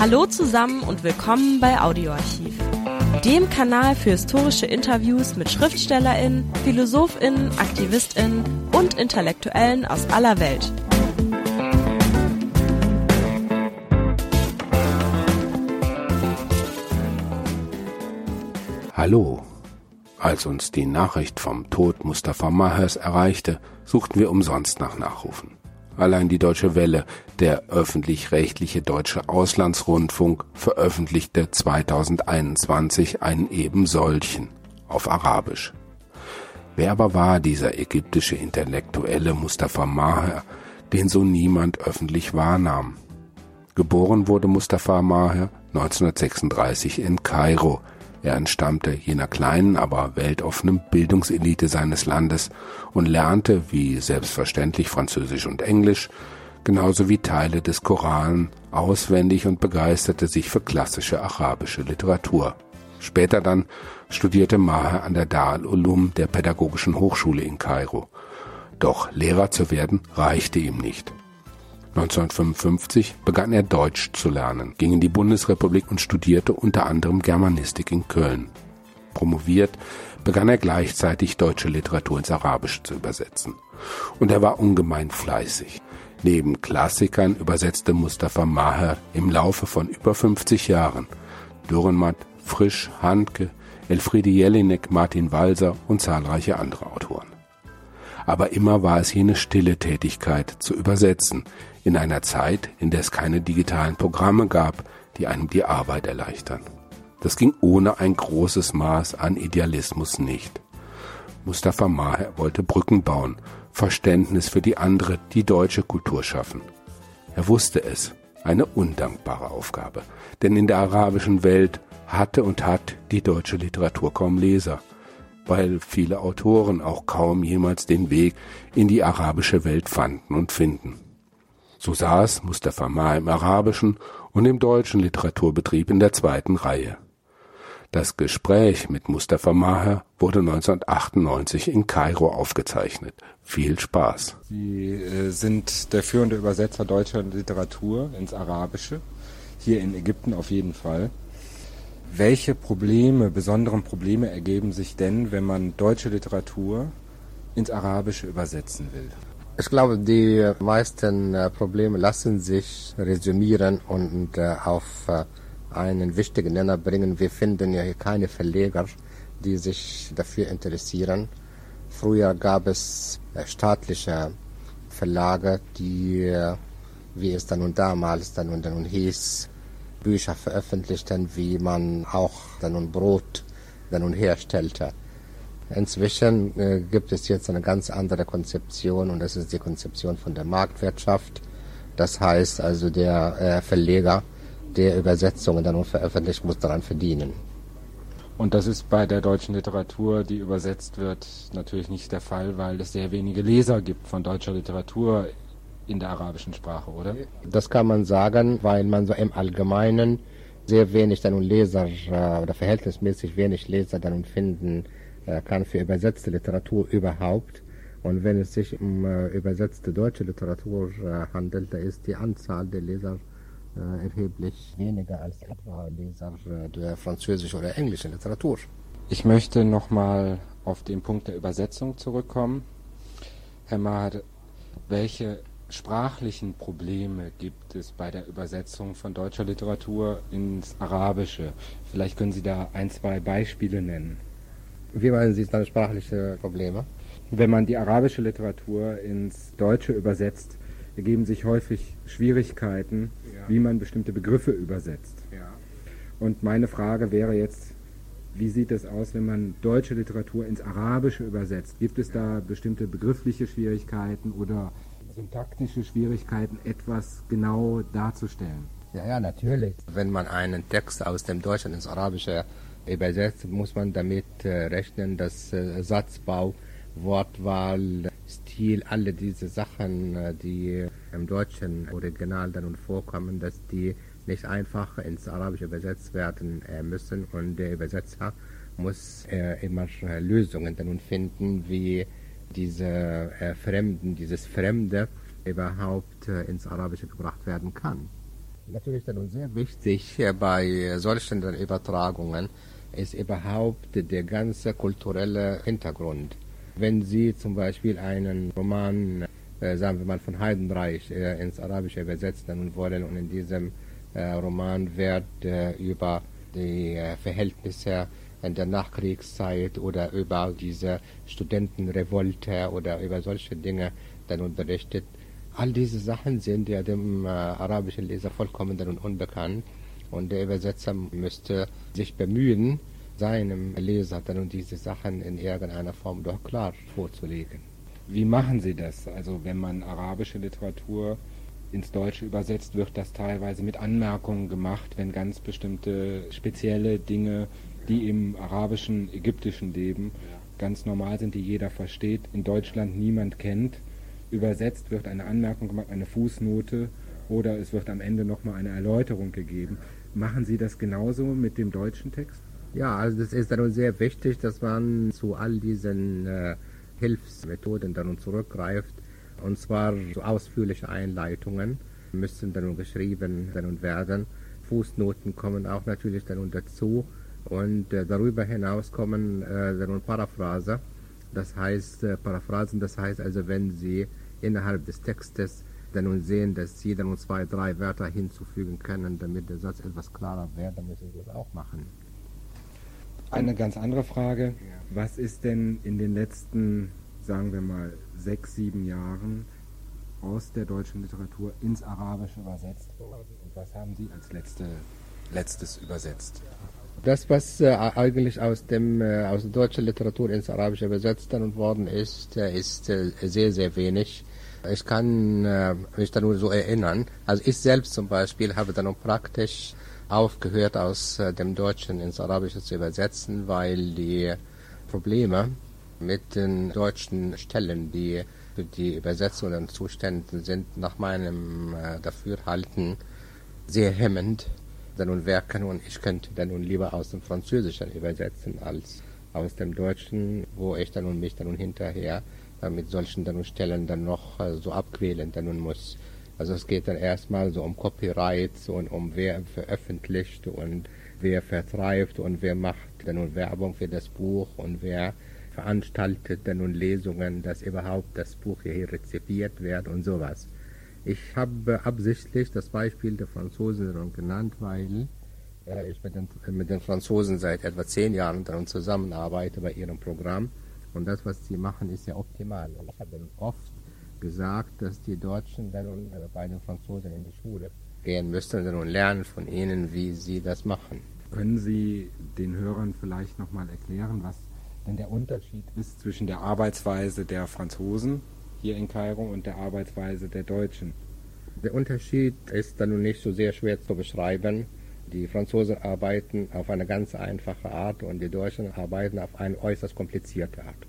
Hallo zusammen und willkommen bei Audioarchiv, dem Kanal für historische Interviews mit Schriftstellerinnen, Philosophinnen, Aktivistinnen und Intellektuellen aus aller Welt. Hallo. Als uns die Nachricht vom Tod Mustafa Mahers erreichte, suchten wir umsonst nach Nachrufen. Allein die Deutsche Welle, der öffentlich-rechtliche deutsche Auslandsrundfunk, veröffentlichte 2021 einen eben solchen auf Arabisch. Wer aber war dieser ägyptische Intellektuelle Mustafa Maher, den so niemand öffentlich wahrnahm? Geboren wurde Mustafa Maher 1936 in Kairo, er entstammte jener kleinen, aber weltoffenen Bildungselite seines Landes und lernte, wie selbstverständlich, Französisch und Englisch, genauso wie Teile des Koran auswendig und begeisterte sich für klassische arabische Literatur. Später dann studierte Maher an der Dar al-Ulum der Pädagogischen Hochschule in Kairo. Doch Lehrer zu werden reichte ihm nicht. 1955 begann er Deutsch zu lernen, ging in die Bundesrepublik und studierte unter anderem Germanistik in Köln. Promoviert begann er gleichzeitig deutsche Literatur ins Arabische zu übersetzen. Und er war ungemein fleißig. Neben Klassikern übersetzte Mustafa Maher im Laufe von über 50 Jahren Dürrenmatt, Frisch, Handke, Elfriede Jelinek, Martin Walser und zahlreiche andere Autoren. Aber immer war es jene stille Tätigkeit zu übersetzen, in einer Zeit, in der es keine digitalen Programme gab, die einem die Arbeit erleichtern. Das ging ohne ein großes Maß an Idealismus nicht. Mustafa Maher wollte Brücken bauen, Verständnis für die andere, die deutsche Kultur schaffen. Er wusste es, eine undankbare Aufgabe, denn in der arabischen Welt hatte und hat die deutsche Literatur kaum Leser, weil viele Autoren auch kaum jemals den Weg in die arabische Welt fanden und finden. So saß Mustafa Ma im arabischen und im deutschen Literaturbetrieb in der zweiten Reihe. Das Gespräch mit Mustafa Maher wurde 1998 in Kairo aufgezeichnet. Viel Spaß. Sie äh, sind der führende Übersetzer deutscher Literatur ins Arabische, hier in Ägypten auf jeden Fall. Welche Probleme, besonderen Probleme ergeben sich denn, wenn man deutsche Literatur ins Arabische übersetzen will? Ich glaube, die meisten äh, Probleme lassen sich resümieren und äh, auf äh, einen wichtigen Nenner bringen. Wir finden ja hier keine Verleger, die sich dafür interessieren. Früher gab es staatliche Verlage, die, wie es dann und damals dann und dann und hieß, Bücher veröffentlichten, wie man auch dann und Brot dann und herstellte. Inzwischen äh, gibt es jetzt eine ganz andere Konzeption und das ist die Konzeption von der Marktwirtschaft. Das heißt also der äh, Verleger, der Übersetzungen dann veröffentlicht, muss daran verdienen. Und das ist bei der deutschen Literatur, die übersetzt wird, natürlich nicht der Fall, weil es sehr wenige Leser gibt von deutscher Literatur in der arabischen Sprache, oder? Das kann man sagen, weil man so im Allgemeinen sehr wenig dann und Leser äh, oder verhältnismäßig wenig Leser dann und finden äh, kann für übersetzte Literatur überhaupt. Und wenn es sich um äh, übersetzte deutsche Literatur handelt, da ist die Anzahl der Leser erheblich weniger als etwa Leser der französischen oder englischen Literatur. Ich möchte nochmal auf den Punkt der Übersetzung zurückkommen. Herr Maher, welche sprachlichen Probleme gibt es bei der Übersetzung von deutscher Literatur ins Arabische? Vielleicht können Sie da ein, zwei Beispiele nennen. Wie meinen Sie dann sprachliche Probleme? Wenn man die arabische Literatur ins Deutsche übersetzt, ergeben sich häufig Schwierigkeiten, ja. wie man bestimmte Begriffe übersetzt. Ja. Und meine Frage wäre jetzt, wie sieht es aus, wenn man deutsche Literatur ins Arabische übersetzt? Gibt es da bestimmte begriffliche Schwierigkeiten oder syntaktische Schwierigkeiten, etwas genau darzustellen? Ja, ja, natürlich. Wenn man einen Text aus dem Deutschen ins Arabische Übersetzt muss man damit äh, rechnen, dass äh, Satzbau, Wortwahl, Stil, alle diese Sachen, äh, die im deutschen Original dann vorkommen, dass die nicht einfach ins Arabische übersetzt werden müssen und der Übersetzer muss immer Lösungen dann finden, wie diese Fremden, dieses Fremde überhaupt ins Arabische gebracht werden kann. Natürlich dann sehr wichtig bei solchen Übertragungen ist überhaupt der ganze kulturelle Hintergrund. Wenn Sie zum Beispiel einen Roman, äh, sagen wir mal von Heidenreich, äh, ins Arabische übersetzen wollen und in diesem äh, Roman wird äh, über die äh, Verhältnisse in der Nachkriegszeit oder über diese Studentenrevolte oder über solche Dinge dann berichtet. All diese Sachen sind ja dem äh, arabischen Leser vollkommen dann unbekannt und der Übersetzer müsste sich bemühen, seinem Leser dann diese Sachen in irgendeiner Form doch klar vorzulegen. Wie machen Sie das? Also wenn man arabische Literatur ins Deutsche übersetzt, wird das teilweise mit Anmerkungen gemacht, wenn ganz bestimmte spezielle Dinge, die im arabischen, ägyptischen Leben ganz normal sind, die jeder versteht, in Deutschland niemand kennt. Übersetzt wird eine Anmerkung gemacht, eine Fußnote oder es wird am Ende nochmal eine Erläuterung gegeben. Machen Sie das genauso mit dem deutschen Text? Ja, also das ist dann sehr wichtig, dass man zu all diesen äh, Hilfsmethoden dann zurückgreift. Und zwar so ausführliche Einleitungen müssen dann geschrieben dann werden. Fußnoten kommen auch natürlich dann dazu. Und äh, darüber hinaus kommen äh, dann Paraphrase. Das heißt, äh, Paraphrasen, das heißt also, wenn Sie innerhalb des Textes dann sehen, dass Sie dann zwei, drei Wörter hinzufügen können, damit der Satz etwas klarer wird, dann müssen Sie das auch machen. Eine ganz andere Frage. Was ist denn in den letzten, sagen wir mal, sechs, sieben Jahren aus der deutschen Literatur ins Arabische übersetzt worden? Und was haben Sie als letzte, letztes übersetzt? Das, was äh, eigentlich aus, dem, äh, aus der deutschen Literatur ins Arabische übersetzt worden ist, äh, ist äh, sehr, sehr wenig. Ich kann äh, mich da nur so erinnern. Also ich selbst zum Beispiel habe dann praktisch aufgehört, aus äh, dem Deutschen ins Arabische zu übersetzen, weil die Probleme mit den deutschen Stellen, die für die Übersetzungen zuständig sind, nach meinem Dafürhalten sehr hemmend dann nun wirken und ich könnte dann nun lieber aus dem Französischen übersetzen als aus dem Deutschen, wo ich dann nun mich dann nun hinterher äh, mit solchen dann nun Stellen dann noch äh, so abquälen dann nun muss. Also es geht dann erstmal so um Copyrights und um wer veröffentlicht und wer vertreibt und wer macht dann nun Werbung für das Buch und wer veranstaltet dann nun Lesungen, dass überhaupt das Buch hier rezipiert wird und sowas. Ich habe absichtlich das Beispiel der Franzosen genannt, weil ich mit den, mit den Franzosen seit etwa zehn Jahren dann zusammenarbeite bei ihrem Programm und das, was sie machen, ist ja optimal. Und ich habe oft gesagt, dass die Deutschen dann bei den Franzosen in die Schule gehen müssten und lernen von ihnen, wie sie das machen. Können Sie den Hörern vielleicht nochmal erklären, was denn der Unterschied ist zwischen der Arbeitsweise der Franzosen hier in Kairo und der Arbeitsweise der Deutschen? Der Unterschied ist dann nicht so sehr schwer zu beschreiben. Die Franzosen arbeiten auf eine ganz einfache Art und die Deutschen arbeiten auf eine äußerst komplizierte Art.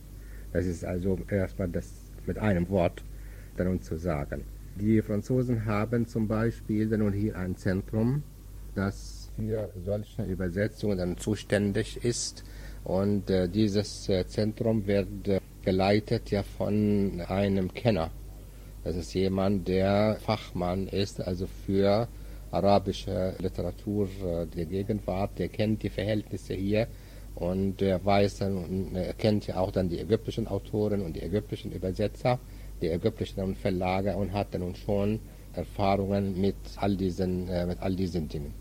Das ist also erstmal das mit einem Wort dann zu sagen. Die Franzosen haben zum Beispiel dann hier ein Zentrum, das für solche Übersetzungen dann zuständig ist. Und äh, dieses äh, Zentrum wird äh, geleitet ja von einem Kenner. Das ist jemand, der Fachmann ist, also für arabische Literatur äh, der Gegenwart, der kennt die Verhältnisse hier und der weiß dann und kennt ja auch dann die ägyptischen Autoren und die ägyptischen Übersetzer die ägyptischen Verlage und hatte nun schon Erfahrungen mit all diesen, äh, mit all diesen Dingen.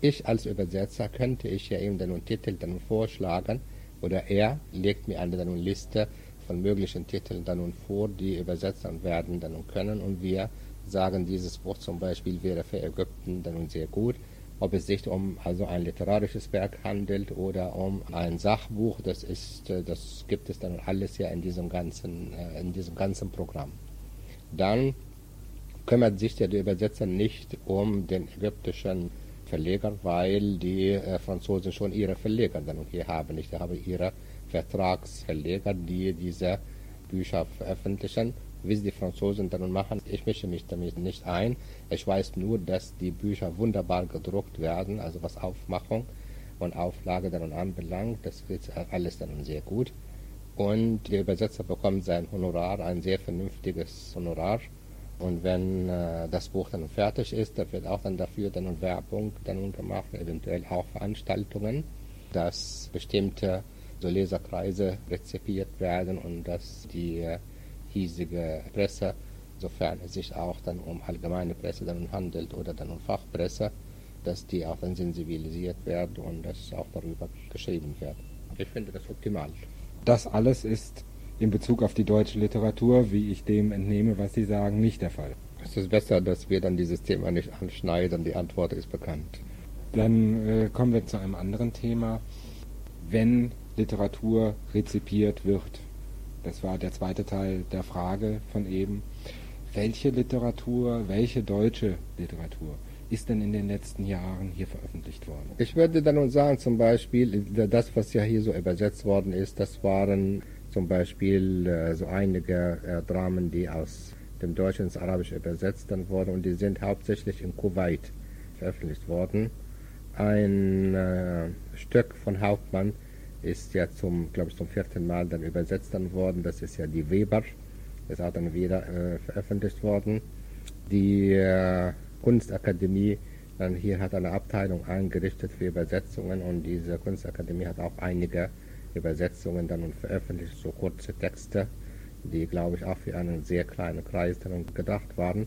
Ich als Übersetzer könnte ich ja ihm dann einen Titel dann vorschlagen oder er legt mir eine dann Liste von möglichen Titeln dann vor, die übersetzt werden dann können und wir sagen, dieses Buch zum Beispiel wäre für Ägypten dann sehr gut. Ob es sich um also ein literarisches Werk handelt oder um ein Sachbuch, das ist, äh, das gibt es dann alles ja in diesem ganzen, äh, in diesem ganzen Programm. Dann kümmert sich der Übersetzer nicht um den ägyptischen Verleger, weil die äh, Franzosen schon ihre Verleger dann hier haben. Ich habe ihre Vertragsverleger, die diese Bücher veröffentlichen wie die Franzosen dann machen. Ich mische mich damit nicht ein. Ich weiß nur, dass die Bücher wunderbar gedruckt werden, also was Aufmachung und Auflage dann anbelangt. Das wird alles dann sehr gut. Und der Übersetzer bekommt sein Honorar, ein sehr vernünftiges Honorar. Und wenn äh, das Buch dann fertig ist, da wird auch dann dafür dann Werbung dann gemacht, eventuell auch Veranstaltungen, dass bestimmte so Leserkreise rezipiert werden und dass die hiesige Presse, sofern es sich auch dann um allgemeine Presse dann handelt oder dann um Fachpresse, dass die auch dann sensibilisiert werden und dass auch darüber geschrieben wird. Ich finde das optimal. Das alles ist in Bezug auf die deutsche Literatur, wie ich dem entnehme, was Sie sagen, nicht der Fall. Es ist besser, dass wir dann dieses Thema nicht anschneiden. Die Antwort ist bekannt. Dann äh, kommen wir zu einem anderen Thema. Wenn Literatur rezipiert wird, das war der zweite Teil der Frage von eben, welche Literatur, welche deutsche Literatur ist denn in den letzten Jahren hier veröffentlicht worden? Ich würde dann nur sagen, zum Beispiel, das, was ja hier so übersetzt worden ist, das waren zum Beispiel äh, so einige äh, Dramen, die aus dem Deutschen ins Arabische übersetzt wurden und die sind hauptsächlich in Kuwait veröffentlicht worden. Ein äh, Stück von Hauptmann ist ja zum, glaube ich, zum vierten Mal dann übersetzt worden. Das ist ja die Weber. Ist auch dann wieder äh, veröffentlicht worden. Die äh, Kunstakademie dann hier hat eine Abteilung eingerichtet für Übersetzungen und diese Kunstakademie hat auch einige Übersetzungen dann und veröffentlicht, so kurze Texte, die, glaube ich, auch für einen sehr kleinen Kreis dann gedacht waren.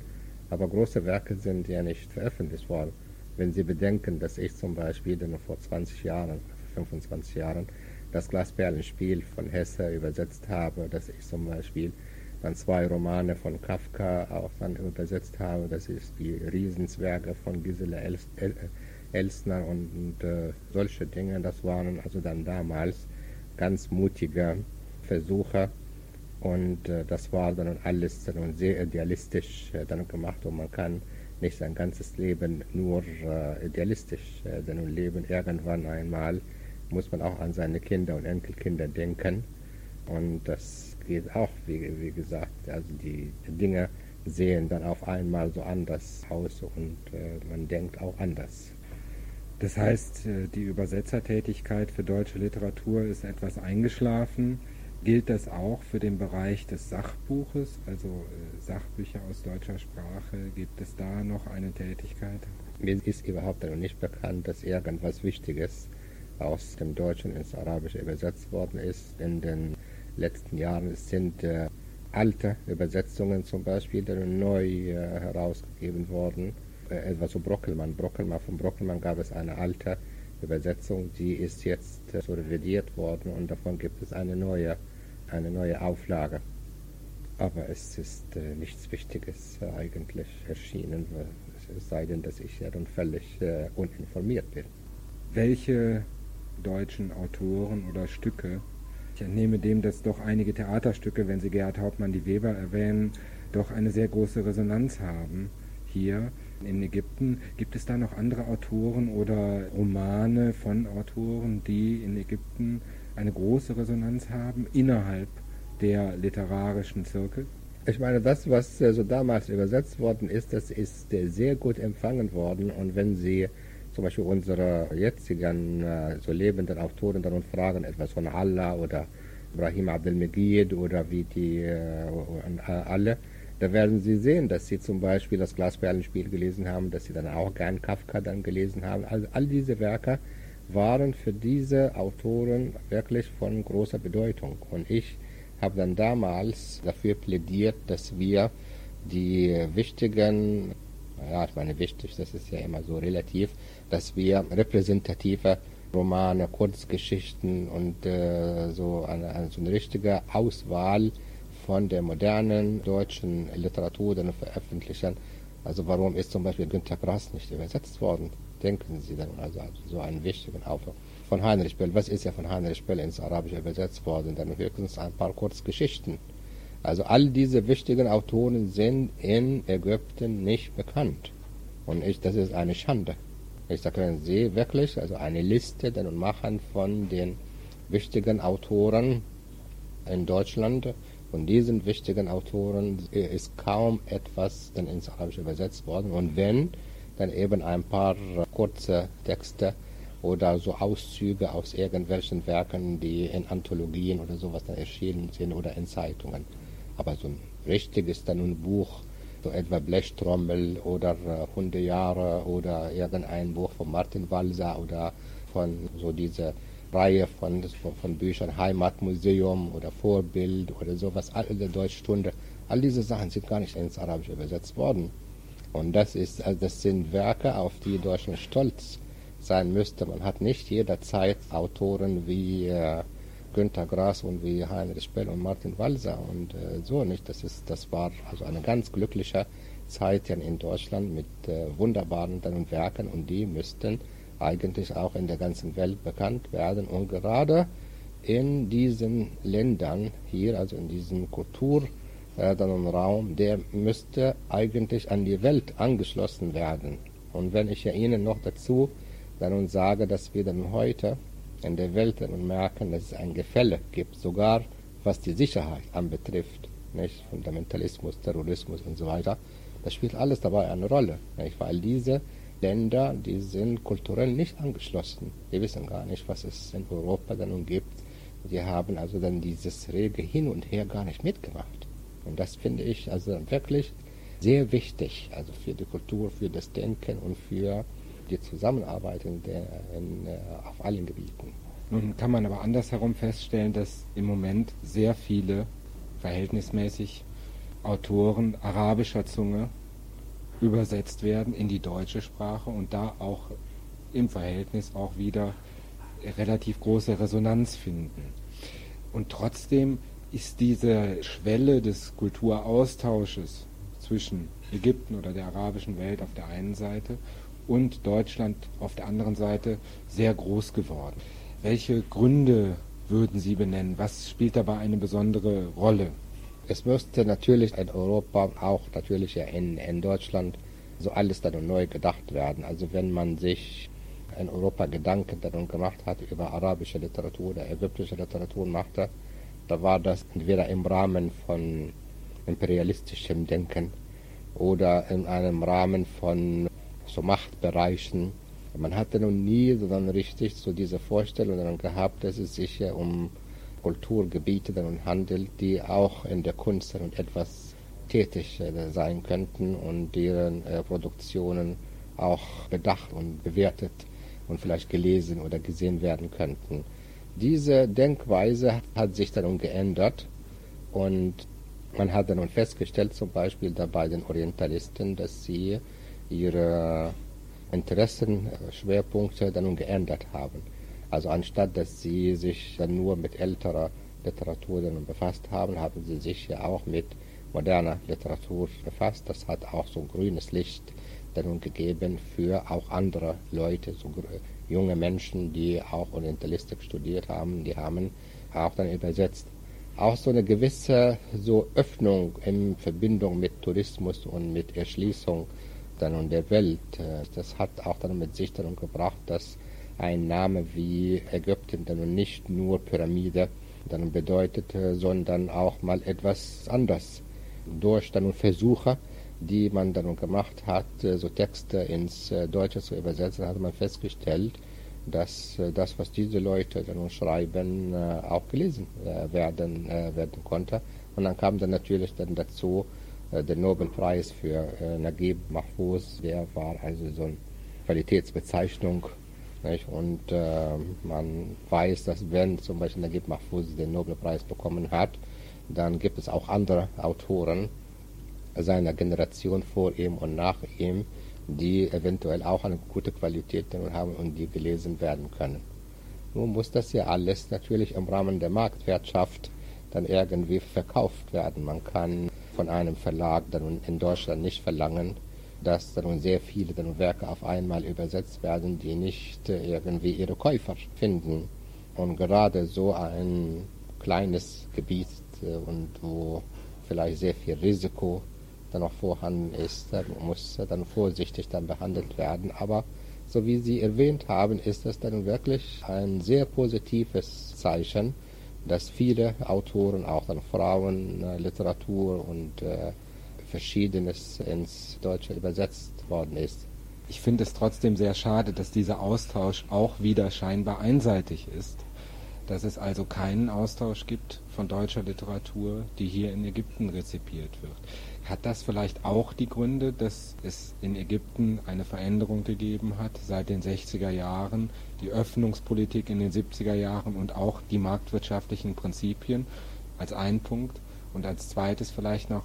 Aber große Werke sind ja nicht veröffentlicht worden. Wenn Sie bedenken, dass ich zum Beispiel dann vor 20 Jahren, 25 Jahren, das Glasperlenspiel von Hesse übersetzt habe, dass ich zum Beispiel dann zwei Romane von Kafka auch dann übersetzt habe, das ist die Riesenswerke von Gisela Elsner und, und äh, solche Dinge, das waren also dann damals ganz mutige Versuche. Und äh, das war dann alles dann sehr idealistisch äh, dann gemacht. Und man kann nicht sein ganzes Leben nur äh, idealistisch äh, dann leben. Irgendwann einmal muss man auch an seine Kinder und Enkelkinder denken und das geht auch, wie, wie gesagt, also die Dinge sehen dann auf einmal so anders aus und äh, man denkt auch anders. Das heißt, äh, die Übersetzertätigkeit für deutsche Literatur ist etwas eingeschlafen. Gilt das auch für den Bereich des Sachbuches, also äh, Sachbücher aus deutscher Sprache? Gibt es da noch eine Tätigkeit? Mir ist überhaupt noch nicht bekannt, dass irgendwas Wichtiges aus dem Deutschen ins Arabische übersetzt worden ist. In den letzten Jahren sind äh, alte Übersetzungen zum Beispiel neu äh, herausgegeben worden äh, etwas zu Brockelmann. Brockelmann. Von Brockelmann gab es eine alte Übersetzung, die ist jetzt äh, so revidiert worden und davon gibt es eine neue, eine neue Auflage. Aber es ist äh, nichts Wichtiges eigentlich erschienen, es sei denn, dass ich ja dann völlig äh, uninformiert bin. Welche deutschen Autoren oder Stücke, ich entnehme dem, dass doch einige Theaterstücke, wenn Sie Gerhard Hauptmann die Weber erwähnen, doch eine sehr große Resonanz haben hier in Ägypten. Gibt es da noch andere Autoren oder Romane von Autoren, die in Ägypten eine große Resonanz haben innerhalb der literarischen Zirkel? Ich meine, das, was so damals übersetzt worden ist, das ist sehr gut empfangen worden. Und wenn Sie zum Beispiel unsere jetzigen äh, so lebenden Autoren dann fragen, etwas von Allah oder Ibrahim Abdelmegid oder wie die äh, alle, da werden Sie sehen, dass Sie zum Beispiel das Glasperlenspiel gelesen haben, dass Sie dann auch gern Kafka dann gelesen haben. Also all diese Werke waren für diese Autoren wirklich von großer Bedeutung. Und ich habe dann damals dafür plädiert, dass wir die wichtigen, naja, ich meine wichtig, das ist ja immer so relativ, dass wir repräsentative Romane, Kurzgeschichten und äh, so eine, eine, so eine richtige Auswahl von der modernen deutschen Literatur dann veröffentlichen. Also warum ist zum Beispiel Günter Grass nicht übersetzt worden? Denken Sie dann also so einen wichtigen Aufruf. Von Heinrich Böll, was ist ja von Heinrich Böll ins Arabische übersetzt worden? Dann höchstens ein paar Kurzgeschichten. Also all diese wichtigen Autoren sind in Ägypten nicht bekannt. Und ich, das ist eine Schande. Ich sage, Sie wirklich also eine Liste dann machen von den wichtigen Autoren in Deutschland von diesen wichtigen Autoren ist kaum etwas dann ins Arabische übersetzt worden. Und wenn, dann eben ein paar kurze Texte oder so Auszüge aus irgendwelchen Werken, die in Anthologien oder sowas dann erschienen sind oder in Zeitungen. Aber so ein richtiges dann ein Buch so etwa Blechtrommel oder äh, Hundejahre oder irgendein Buch von Martin Walser oder von so dieser Reihe von, von Büchern Heimatmuseum oder Vorbild oder sowas, alle Deutschstunde. All diese Sachen sind gar nicht ins Arabische übersetzt worden. Und das, ist, also das sind Werke, auf die Deutschland stolz sein müsste. Man hat nicht jederzeit Autoren wie äh, Günter Grass und wie Heinrich Bell und Martin Walser und äh, so nicht. Das, ist, das war also eine ganz glückliche Zeit in Deutschland mit äh, wunderbaren Werken und die müssten eigentlich auch in der ganzen Welt bekannt werden. Und gerade in diesen Ländern hier, also in diesem Kulturraum, der müsste eigentlich an die Welt angeschlossen werden. Und wenn ich ja Ihnen noch dazu dann sage, dass wir dann heute in der Welt dann merken, dass es ein Gefälle gibt, sogar was die Sicherheit anbetrifft, nicht? Fundamentalismus, Terrorismus und so weiter, das spielt alles dabei eine Rolle, nicht? weil diese Länder, die sind kulturell nicht angeschlossen. Die wissen gar nicht, was es in Europa dann gibt. Die haben also dann dieses rege Hin und Her gar nicht mitgemacht. Und das finde ich also wirklich sehr wichtig, also für die Kultur, für das Denken und für die Zusammenarbeit in der, in, äh, auf allen Gebieten. Nun kann man aber andersherum feststellen, dass im Moment sehr viele verhältnismäßig Autoren arabischer Zunge übersetzt werden in die deutsche Sprache und da auch im Verhältnis auch wieder relativ große Resonanz finden. Und trotzdem ist diese Schwelle des Kulturaustausches zwischen Ägypten oder der arabischen Welt auf der einen Seite und Deutschland auf der anderen Seite sehr groß geworden. Welche Gründe würden Sie benennen? Was spielt dabei eine besondere Rolle? Es müsste natürlich in Europa, auch natürlich in, in Deutschland, so alles dann neu gedacht werden. Also wenn man sich in Europa Gedanken darum gemacht hat über arabische Literatur oder ägyptische Literatur machte, da war das entweder im Rahmen von imperialistischem Denken oder in einem Rahmen von so Machtbereichen. Man hatte noch nie so dann richtig so diese Vorstellung gehabt, dass es sich ja um Kulturgebiete dann handelt, die auch in der Kunst und etwas tätig äh, sein könnten und deren äh, Produktionen auch bedacht und bewertet und vielleicht gelesen oder gesehen werden könnten. Diese Denkweise hat sich dann geändert und man hat dann festgestellt, zum Beispiel da bei den Orientalisten, dass sie ihre Interessenschwerpunkte dann geändert haben. Also anstatt dass sie sich dann nur mit älterer Literatur dann befasst haben, haben sie sich ja auch mit moderner Literatur befasst. Das hat auch so ein grünes Licht dann gegeben für auch andere Leute, so junge Menschen, die auch Orientalistik studiert haben, die haben auch dann übersetzt. Auch so eine gewisse so Öffnung in Verbindung mit Tourismus und mit Erschließung dann der Welt. Äh, das hat auch dann mit sich dann gebracht, dass ein Name wie Ägypten dann nicht nur Pyramide dann bedeutete, sondern auch mal etwas anders. Durch dann Versuche, die man dann gemacht hat, äh, so Texte ins äh, Deutsche zu übersetzen, hat man festgestellt, dass das, was diese Leute dann schreiben, auch gelesen werden, werden konnte. Und dann kam dann natürlich dann dazu, äh, der Nobelpreis für äh, Naguib Mahfouz, der war also so eine Qualitätsbezeichnung. Nicht? Und äh, man weiß, dass wenn zum Beispiel Naguib Mahfouz den Nobelpreis bekommen hat, dann gibt es auch andere Autoren seiner Generation vor ihm und nach ihm, die eventuell auch eine gute Qualität haben und die gelesen werden können. Nun muss das ja alles natürlich im Rahmen der Marktwirtschaft dann irgendwie verkauft werden. Man kann von einem Verlag dann in Deutschland nicht verlangen, dass dann sehr viele dann Werke auf einmal übersetzt werden, die nicht äh, irgendwie ihre Käufer finden. Und gerade so ein kleines Gebiet äh, und wo vielleicht sehr viel Risiko dann noch vorhanden ist, muss dann vorsichtig dann behandelt werden. Aber so wie Sie erwähnt haben, ist das dann wirklich ein sehr positives Zeichen, dass viele Autoren, auch dann Frauen, äh, und äh, Verschiedenes ins Deutsche übersetzt worden ist. Ich finde es trotzdem sehr schade, dass dieser Austausch auch wieder scheinbar einseitig ist. dass es also keinen Austausch gibt von deutscher Literatur, die hier in Ägypten rezipiert wird. Hat das vielleicht auch die Gründe, dass es in Ägypten eine Veränderung gegeben hat seit den 60er Jahren, die Öffnungspolitik in den 70er Jahren und auch die marktwirtschaftlichen Prinzipien als ein Punkt und als zweites vielleicht noch,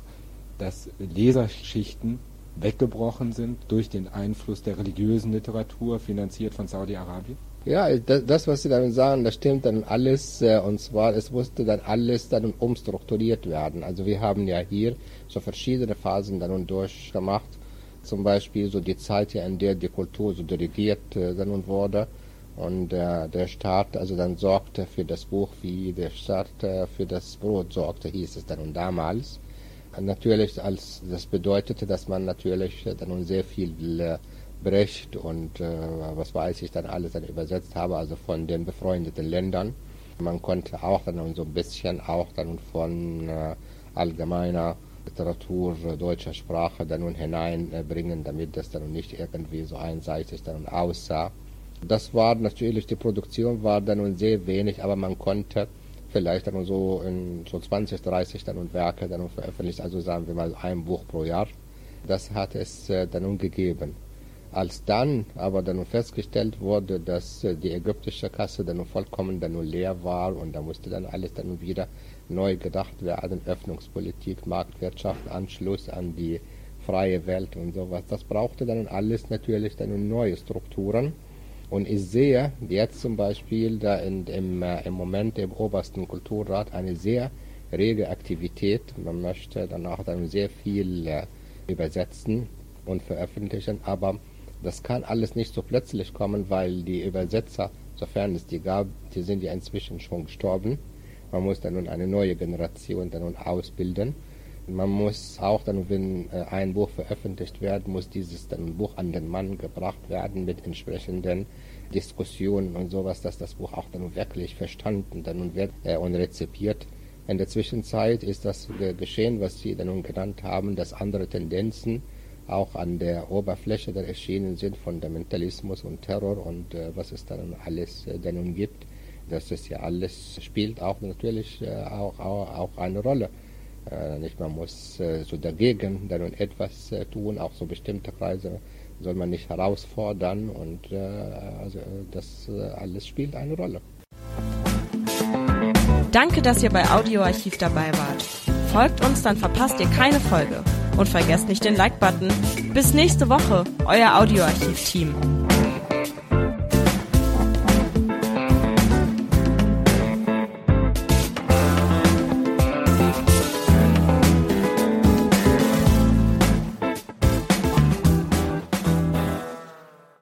dass Leserschichten weggebrochen sind durch den Einfluss der religiösen Literatur, finanziert von Saudi-Arabien? Ja, das, was Sie damit sagen, das stimmt dann alles. Äh, und zwar, es musste dann alles dann umstrukturiert werden. Also wir haben ja hier so verschiedene Phasen dann durchgemacht. Zum Beispiel so die Zeit, in der die Kultur so dirigiert äh, dann wurde. Und der, der Staat also dann sorgte für das Buch, wie der Staat äh, für das Brot sorgte, hieß es dann und damals. Natürlich, als das bedeutete, dass man natürlich dann sehr viel Brecht und äh, was weiß ich dann alles dann übersetzt habe, also von den befreundeten Ländern. Man konnte auch dann so ein bisschen auch dann von äh, allgemeiner Literatur deutscher Sprache dann nun hineinbringen, damit das dann nicht irgendwie so einseitig dann aussah. Das war natürlich, die Produktion war dann nun sehr wenig, aber man konnte vielleicht dann so in so 20, 30 dann und Werke dann veröffentlicht, also sagen wir mal ein Buch pro Jahr. Das hat es äh, dann nun gegeben. Als dann aber dann festgestellt wurde, dass äh, die ägyptische Kasse dann vollkommen dann leer war und da musste dann alles dann wieder neu gedacht werden, Öffnungspolitik, Marktwirtschaft, Anschluss an die freie Welt und sowas. Das brauchte dann alles natürlich dann neue Strukturen. Und ich sehe jetzt zum Beispiel da in, im, äh, im Moment im obersten Kulturrat eine sehr rege Aktivität. Man möchte dann auch dann sehr viel äh, übersetzen und veröffentlichen, aber das kann alles nicht so plötzlich kommen, weil die Übersetzer, sofern es die gab, die sind ja inzwischen schon gestorben. Man muss dann nun eine neue Generation dann nun ausbilden. Man muss auch dann, wenn äh, ein Buch veröffentlicht wird, muss dieses dann Buch an den Mann gebracht werden mit entsprechenden Diskussionen und sowas, dass das Buch auch dann wirklich verstanden dann wird äh, und rezipiert. In der Zwischenzeit ist das geschehen, was Sie dann nun genannt haben, dass andere Tendenzen auch an der Oberfläche dann erschienen sind, Fundamentalismus und Terror und äh, was es dann alles äh, dann gibt. Das ist ja alles, spielt auch natürlich äh, auch, auch, auch eine Rolle. Äh, nicht, man muss äh, so dagegen dann etwas äh, tun, auch so bestimmte Kreise soll man nicht herausfordern und also das alles spielt eine Rolle. Danke, dass ihr bei Audioarchiv dabei wart. Folgt uns, dann verpasst ihr keine Folge. Und vergesst nicht den Like-Button. Bis nächste Woche, euer Audioarchiv-Team.